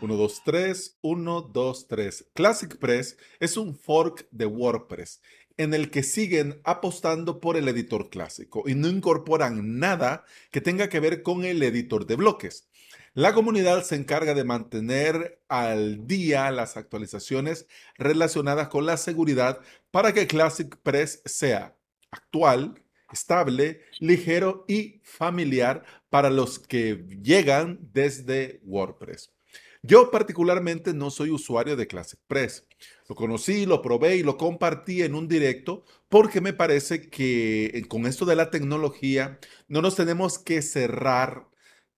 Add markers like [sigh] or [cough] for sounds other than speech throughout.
1, 2, 3, 1, 2, 3. Classic Press es un fork de WordPress en el que siguen apostando por el editor clásico y no incorporan nada que tenga que ver con el editor de bloques. La comunidad se encarga de mantener al día las actualizaciones relacionadas con la seguridad para que Classic Press sea actual, estable, ligero y familiar para los que llegan desde WordPress. Yo particularmente no soy usuario de Classic Press. Lo conocí, lo probé y lo compartí en un directo porque me parece que eh, con esto de la tecnología no nos tenemos que cerrar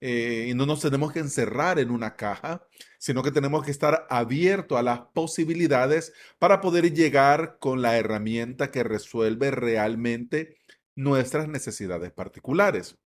eh, y no nos tenemos que encerrar en una caja, sino que tenemos que estar abiertos a las posibilidades para poder llegar con la herramienta que resuelve realmente nuestras necesidades particulares.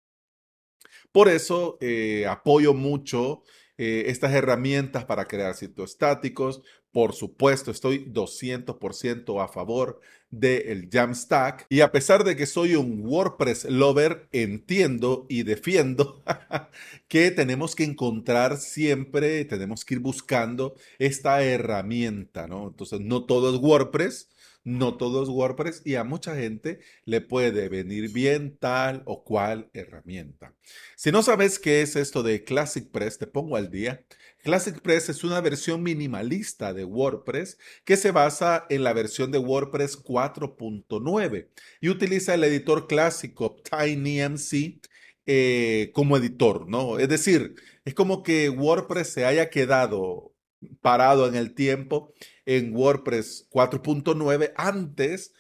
Por eso eh, apoyo mucho eh, estas herramientas para crear sitios estáticos. Por supuesto, estoy 200% a favor del Jamstack. Y a pesar de que soy un WordPress lover, entiendo y defiendo [laughs] que tenemos que encontrar siempre, tenemos que ir buscando esta herramienta, ¿no? Entonces, no todo es WordPress no todo es WordPress y a mucha gente le puede venir bien tal o cual herramienta. Si no sabes qué es esto de Classic Press, te pongo al día. Classic Press es una versión minimalista de WordPress que se basa en la versión de WordPress 4.9 y utiliza el editor clásico TinyMC eh, como editor, ¿no? Es decir, es como que WordPress se haya quedado parado en el tiempo en WordPress 4.9 antes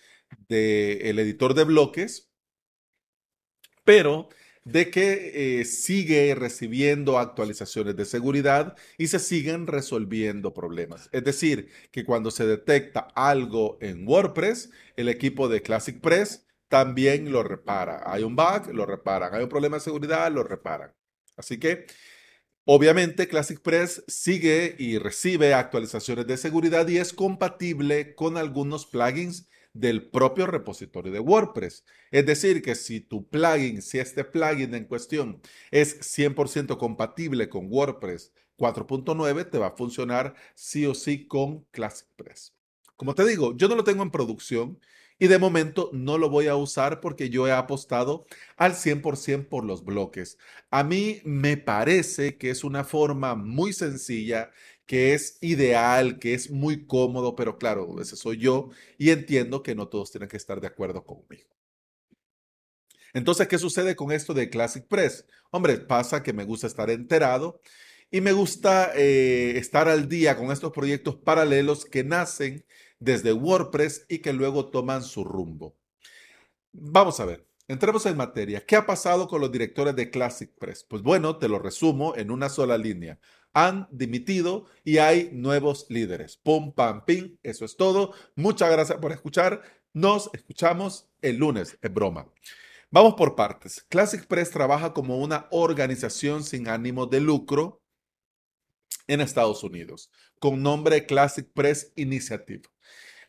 del editor de bloques, pero de que eh, sigue recibiendo actualizaciones de seguridad y se siguen resolviendo problemas. Es decir, que cuando se detecta algo en WordPress, el equipo de Classic Press también lo repara. Hay un bug, lo reparan. Hay un problema de seguridad, lo reparan. Así que Obviamente, Classic Press sigue y recibe actualizaciones de seguridad y es compatible con algunos plugins del propio repositorio de WordPress. Es decir, que si tu plugin, si este plugin en cuestión es 100% compatible con WordPress 4.9, te va a funcionar sí o sí con Classic Press. Como te digo, yo no lo tengo en producción y de momento no lo voy a usar porque yo he apostado al 100% por los bloques. A mí me parece que es una forma muy sencilla, que es ideal, que es muy cómodo, pero claro, ese soy yo y entiendo que no todos tienen que estar de acuerdo conmigo. Entonces, ¿qué sucede con esto de Classic Press? Hombre, pasa que me gusta estar enterado y me gusta eh, estar al día con estos proyectos paralelos que nacen desde WordPress y que luego toman su rumbo. Vamos a ver, entremos en materia. ¿Qué ha pasado con los directores de Classic Press? Pues bueno, te lo resumo en una sola línea. Han dimitido y hay nuevos líderes. Pum, pam, pim. Eso es todo. Muchas gracias por escuchar. Nos escuchamos el lunes. Es broma. Vamos por partes. Classic Press trabaja como una organización sin ánimo de lucro en Estados Unidos, con nombre Classic Press Initiative.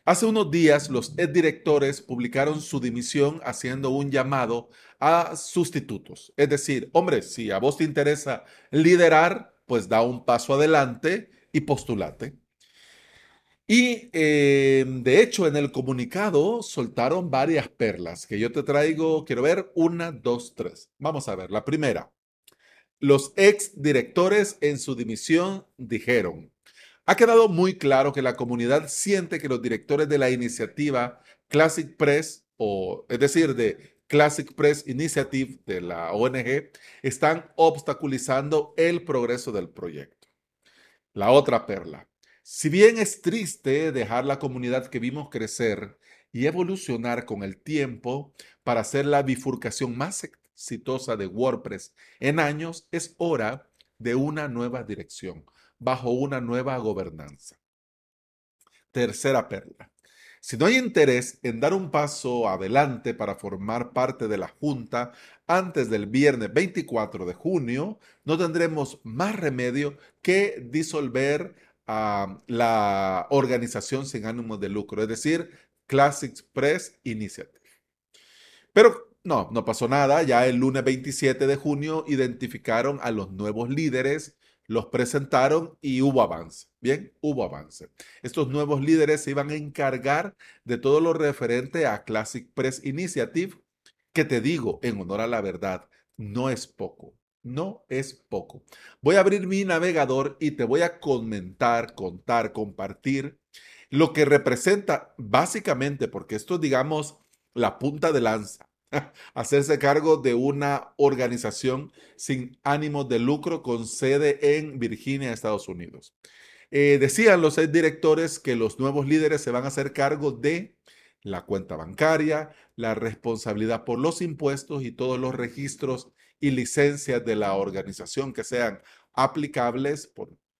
Hace unos días los directores publicaron su dimisión haciendo un llamado a sustitutos. Es decir, hombre, si a vos te interesa liderar, pues da un paso adelante y postulate. Y eh, de hecho en el comunicado soltaron varias perlas que yo te traigo, quiero ver, una, dos, tres. Vamos a ver, la primera. Los ex directores en su dimisión dijeron, ha quedado muy claro que la comunidad siente que los directores de la iniciativa Classic Press, o es decir, de Classic Press Initiative de la ONG, están obstaculizando el progreso del proyecto. La otra perla. Si bien es triste dejar la comunidad que vimos crecer y evolucionar con el tiempo para hacer la bifurcación más exitosa de WordPress en años, es hora de una nueva dirección bajo una nueva gobernanza. Tercera perla. Si no hay interés en dar un paso adelante para formar parte de la Junta antes del viernes 24 de junio, no tendremos más remedio que disolver a la organización sin ánimo de lucro, es decir, Classic Press Initiative. Pero no, no pasó nada. Ya el lunes 27 de junio identificaron a los nuevos líderes los presentaron y hubo avance. Bien, hubo avance. Estos nuevos líderes se iban a encargar de todo lo referente a Classic Press Initiative, que te digo, en honor a la verdad, no es poco. No es poco. Voy a abrir mi navegador y te voy a comentar, contar, compartir lo que representa básicamente, porque esto es, digamos, la punta de lanza, [laughs] hacerse cargo de una organización sin ánimo de lucro con sede en Virginia, Estados Unidos. Eh, decían los directores que los nuevos líderes se van a hacer cargo de la cuenta bancaria, la responsabilidad por los impuestos y todos los registros y licencias de la organización que sean aplicables,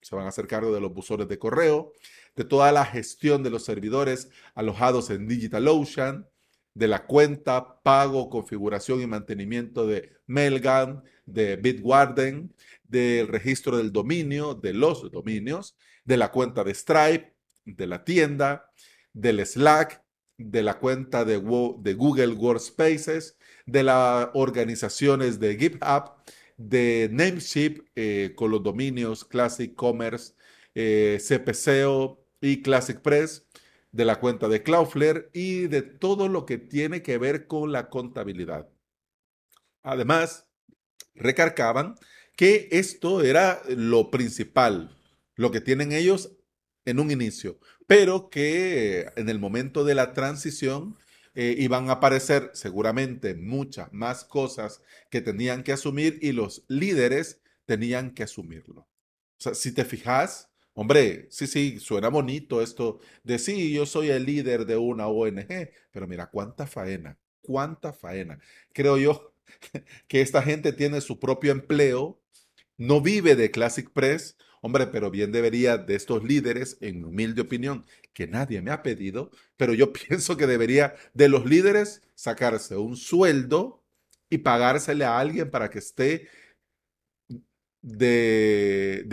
se van a hacer cargo de los buzones de correo, de toda la gestión de los servidores alojados en DigitalOcean, de la cuenta, pago, configuración y mantenimiento de Mailgun, de Bitwarden, del registro del dominio, de los dominios, de la cuenta de Stripe, de la tienda, del Slack, de la cuenta de, Google Workspaces, de las organizaciones de GitHub, de Namecheap eh, con los dominios Classic Commerce, eh, CPCO y Classic Press, de la cuenta de Cloudflare y de todo lo que tiene que ver con la contabilidad. Además, recargaban que esto era lo principal, lo que tienen ellos en un inicio, pero que en el momento de la transición eh, iban a aparecer seguramente muchas más cosas que tenían que asumir y los líderes tenían que asumirlo. O sea, si te fijas, Hombre, sí, sí, suena bonito esto de sí, yo soy el líder de una ONG, pero mira, cuánta faena, cuánta faena. Creo yo [laughs] que esta gente tiene su propio empleo, no vive de Classic Press, hombre, pero bien debería de estos líderes, en humilde opinión, que nadie me ha pedido, pero yo [laughs] pienso que debería de los líderes sacarse un sueldo y pagársele a alguien para que esté de,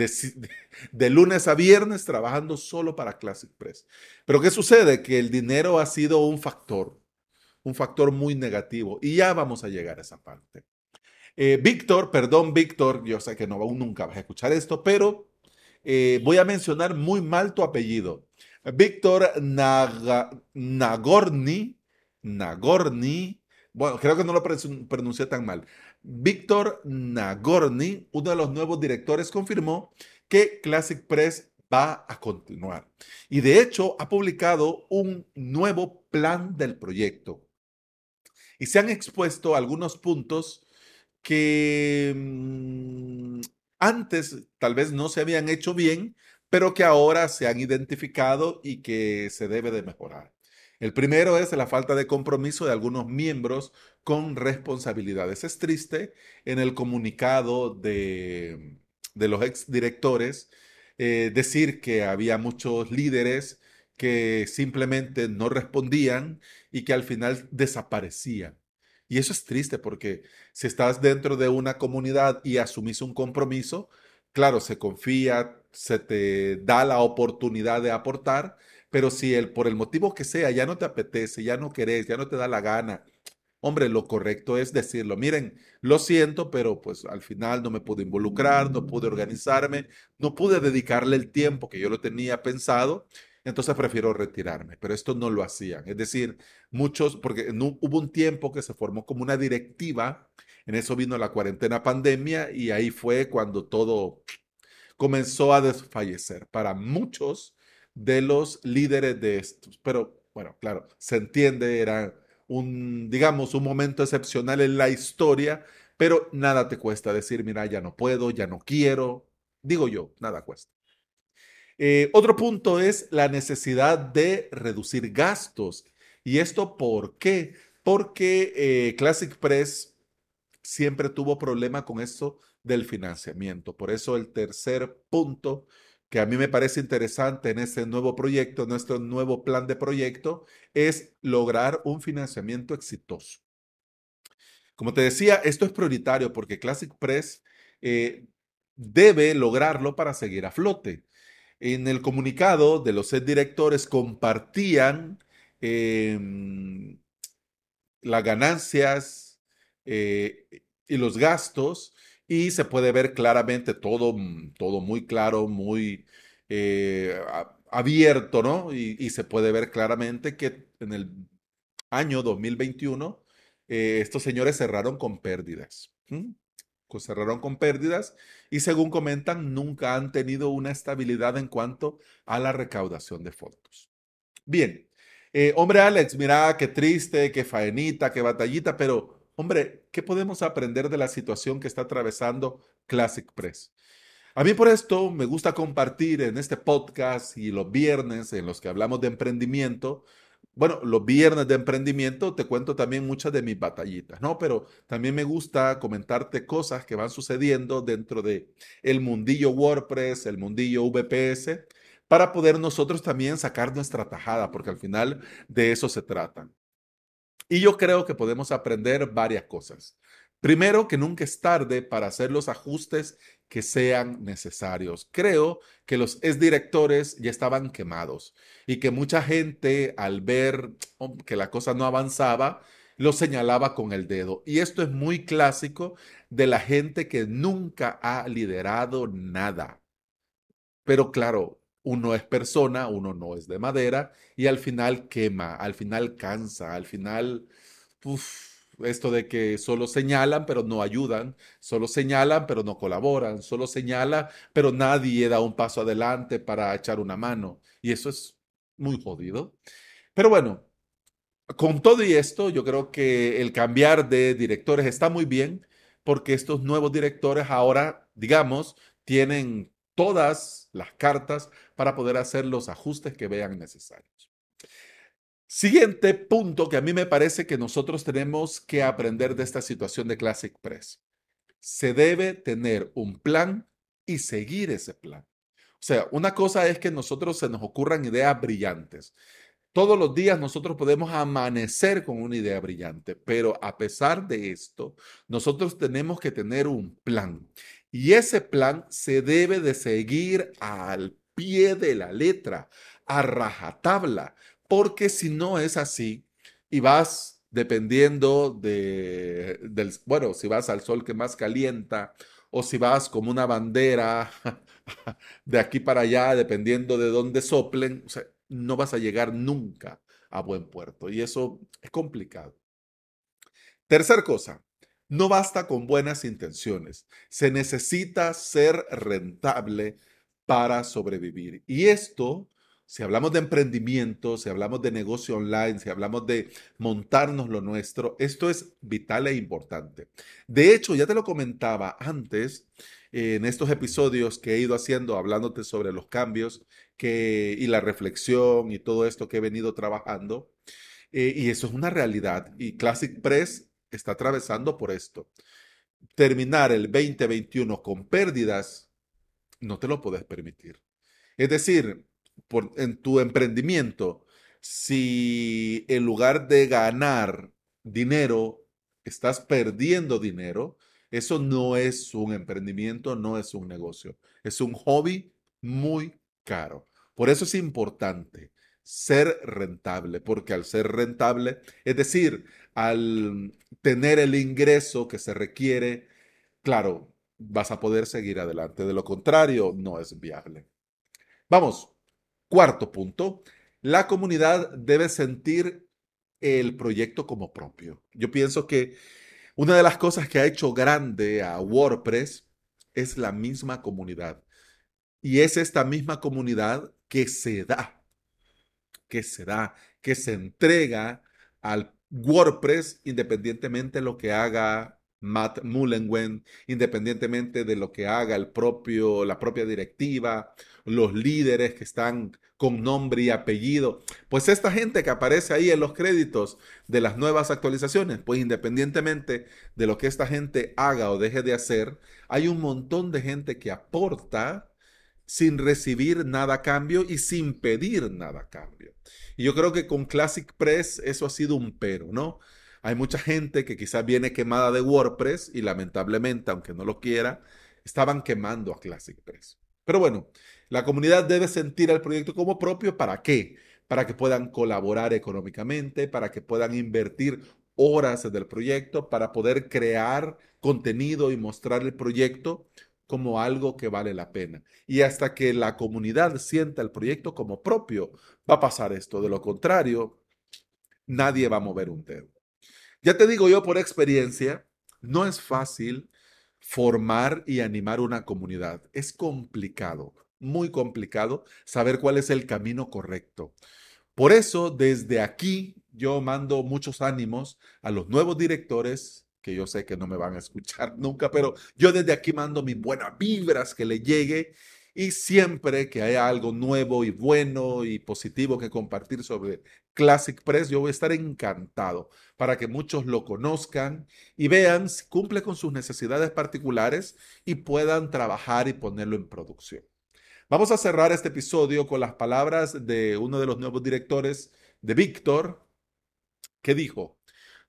de, lunes a viernes trabajando solo para Classic Press. Pero ¿qué sucede? Que el dinero ha sido un factor, un factor muy negativo. Y ya vamos a llegar a esa parte. Eh, Víctor, perdón Víctor, yo sé que no nunca vas a escuchar esto, pero eh, voy a mencionar muy mal tu apellido. Víctor Nagorny, Nagorny, bueno, creo que no lo pronuncié tan mal. Víctor Nagorny, uno de los nuevos directores, confirmó que Classic Press va a continuar. Y de hecho ha publicado un nuevo plan del proyecto. Y se han expuesto algunos puntos que mm, antes tal vez no se habían hecho bien, pero que ahora se han identificado y que se debe de mejorar. El primero es la falta de compromiso de algunos miembros con responsabilidades. Es triste en el comunicado de, los exdirectores eh, decir que había muchos líderes que simplemente no respondían y que al final desaparecían. Y eso es triste porque si estás dentro de una comunidad y asumís un compromiso, claro, se confía, se te da la oportunidad de aportar, pero si el, por el motivo que sea ya no te apetece, ya no querés, ya no te da la gana, hombre, lo correcto es decirlo, miren, lo siento, pero pues al final no me pude involucrar, no pude organizarme, no pude dedicarle el tiempo que yo lo tenía pensado, entonces prefiero retirarme, pero esto no lo hacían. Es decir, muchos, porque no, hubo un tiempo que se formó como una directiva, en eso vino la cuarentena pandemia y ahí fue cuando todo comenzó a desfallecer. Para muchos de los líderes de estos, pero bueno, claro, se entiende, era un, digamos, un momento excepcional en la historia, pero nada te cuesta decir, mira, ya no puedo, ya no quiero. Digo yo, nada cuesta. Eh, otro punto es la necesidad de reducir gastos. ¿Y esto por qué? Porque eh, Classic Press siempre tuvo problema con esto del financiamiento. Por eso el tercer punto que a mí me parece interesante en este nuevo proyecto, nuestro nuevo plan de proyecto, es lograr un financiamiento exitoso. Como te decía, esto es prioritario porque Classic Press eh, debe lograrlo para seguir a flote. En el comunicado de los directores compartían em, las ganancias eh, y los gastos y se puede ver claramente todo, todo muy claro, muy eh, abierto, ¿no? Y, se puede ver claramente que en el año 2021 eh, estos señores cerraron con pérdidas. Pues cerraron con pérdidas y según comentan, nunca han tenido una estabilidad en cuanto a la recaudación de fondos. Bien, eh, hombre Alex, mira qué triste, qué faenita, qué batallita, pero hombre, ¿qué podemos aprender de la situación que está atravesando Classic Press? A mí por esto me gusta compartir en este podcast y los viernes en los que hablamos de emprendimiento. Bueno, los viernes de emprendimiento te cuento también muchas de mis batallitas, ¿no? Pero también me gusta comentarte cosas que van sucediendo dentro de el mundillo WordPress, el mundillo VPS, para poder nosotros también sacar nuestra tajada, porque al final de eso se trata. Y yo creo que podemos aprender varias cosas. Primero, que nunca es tarde para hacer los ajustes que sean necesarios. Creo que los exdirectores ya estaban quemados y que mucha gente al ver oh, que la cosa no avanzaba, lo señalaba con el dedo. Y esto es muy clásico de la gente que nunca ha liderado nada. Pero claro, uno es persona, uno no es de madera y al final quema, al final cansa, al final... Uf, esto de que solo señalan pero no ayudan, solo señalan pero no colaboran, solo señala pero nadie da un paso adelante para echar una mano. Y eso es muy jodido. Pero bueno, con todo y esto, yo creo que el cambiar de directores está muy bien porque estos nuevos directores ahora, digamos, tienen todas las cartas para poder hacer los ajustes que vean necesarios. Siguiente punto que a mí me parece que nosotros tenemos que aprender de esta situación de Classic Press. Se debe tener un plan y seguir ese plan. O sea, una cosa es que nosotros se nos ocurran ideas brillantes. Todos los días nosotros podemos amanecer con una idea brillante, pero a pesar de esto, nosotros tenemos que tener un plan. Y ese plan se debe de seguir al pie de la letra, a rajatabla, porque si no es así y vas dependiendo de, del, bueno, si vas al sol que más calienta o si vas como una bandera de aquí para allá, dependiendo de dónde soplen, no vas a llegar nunca a buen puerto y eso es complicado. Tercer cosa, no basta con buenas intenciones, se necesita ser rentable para sobrevivir. Y esto si hablamos de emprendimiento, si hablamos de negocio online, si hablamos de montarnos lo nuestro, esto es vital e importante. De hecho, ya te lo comentaba antes en estos episodios que he ido haciendo, hablándote sobre los cambios y la reflexión y todo esto que he venido trabajando. Eh, y eso es una realidad. Y Classic Press está atravesando por esto. Terminar el 2021 con pérdidas, no te lo puedes permitir. Es decir, en tu emprendimiento, si en lugar de ganar dinero, estás perdiendo dinero, eso no es un emprendimiento, no es un negocio, es un hobby muy caro. Por eso es importante ser rentable, porque al ser rentable, es decir, al tener el ingreso que se requiere, claro, vas a poder seguir adelante. De lo contrario, no es viable. Vamos, Cuarto punto, la comunidad debe sentir el proyecto como propio. Yo pienso que una de las cosas que ha hecho grande a WordPress es la misma comunidad. Y es esta misma comunidad que se da, que se da, que se entrega al WordPress independientemente de lo que haga Matt Mullenwen, independientemente de lo que haga el propio, la propia directiva, los líderes que están con nombre y apellido. Pues esta gente que aparece ahí en los créditos de las nuevas actualizaciones, pues independientemente de lo que esta gente haga o deje de hacer, hay un montón de gente que aporta sin recibir nada a cambio y sin pedir nada a cambio. Y yo creo que con Classic Press eso ha sido un pero, ¿no? Hay mucha gente que quizás viene quemada de WordPress y lamentablemente, aunque no lo quiera, estaban quemando a Classic Press. Pero bueno, la comunidad debe sentir el proyecto como propio. ¿Para qué? Para que puedan colaborar económicamente, para que puedan invertir horas del proyecto para poder crear contenido y mostrar el proyecto como algo que vale la pena. Y hasta que la comunidad sienta el proyecto como propio, va a pasar esto. De lo contrario, nadie va a mover un dedo. Ya te digo yo por experiencia, no es fácil formar y animar una comunidad. Es complicado, muy complicado saber cuál es el camino correcto. Por eso, desde aquí, yo mando muchos ánimos a los nuevos directores, que yo sé que no me van a escuchar [laughs] nunca, pero yo desde aquí mando mis buenas vibras que le llegue y siempre que haya algo nuevo y bueno y positivo que compartir sobre Classic Press, yo voy a estar encantado para que muchos lo conozcan y vean si cumple con sus necesidades particulares y puedan trabajar y ponerlo en producción. Vamos a cerrar este episodio con las palabras de uno de los nuevos directores de Víctor, que dijo,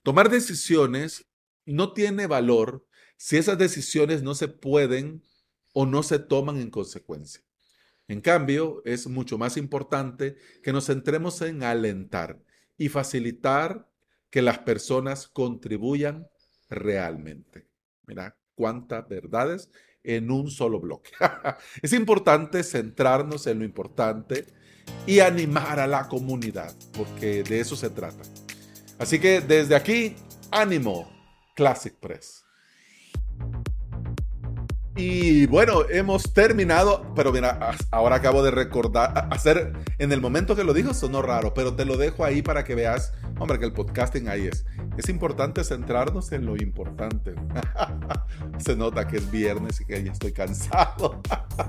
tomar decisiones no tiene valor si esas decisiones no se pueden o no se toman en consecuencia. En cambio, es mucho más importante que nos centremos en alentar y facilitar que las personas contribuyan realmente. Mira cuántas verdades en un solo bloque. [laughs] es importante centrarnos en lo importante y animar a la comunidad, porque de eso se trata. Así que desde aquí, ánimo, Classic Press. Y bueno, hemos terminado, pero mira, ahora acabo de recordar, hacer, en el momento que lo dijo sonó raro, pero te lo dejo ahí para que veas, hombre, que el podcasting ahí es. Es importante centrarnos en lo importante. [laughs] Se nota que es viernes y que ya estoy cansado.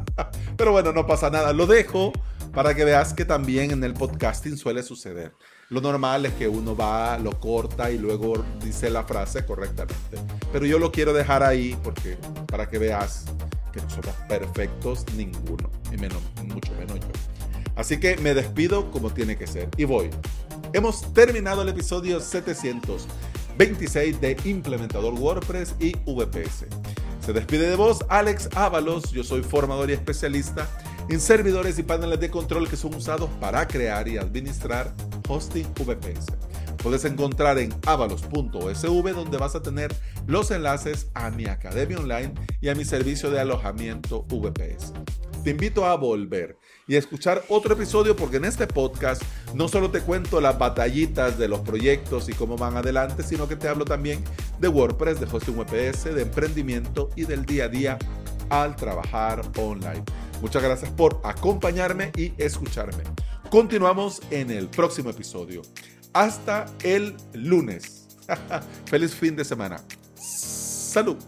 [laughs] pero bueno, no pasa nada, lo dejo para que veas que también en el podcasting suele suceder. Lo normal es que uno va, lo corta y luego dice la frase correctamente. Pero yo lo quiero dejar ahí porque para que veas que no somos perfectos ninguno, y menos, mucho menos yo. Así que me despido como tiene que ser y voy. Hemos terminado el episodio 726 de Implementador WordPress y VPS. Se despide de vos Alex Ábalos, yo soy formador y especialista en servidores y paneles de control que son usados para crear y administrar hosting VPS. Puedes encontrar en avalos.sv donde vas a tener los enlaces a mi academia online y a mi servicio de alojamiento VPS. Te invito a volver y a escuchar otro episodio porque en este podcast no solo te cuento las batallitas de los proyectos y cómo van adelante, sino que te hablo también de WordPress, de hosting VPS, de emprendimiento y del día a día al trabajar online. Muchas gracias por acompañarme y escucharme. Continuamos en el próximo episodio. Hasta el lunes. [laughs] Feliz fin de semana. Salud.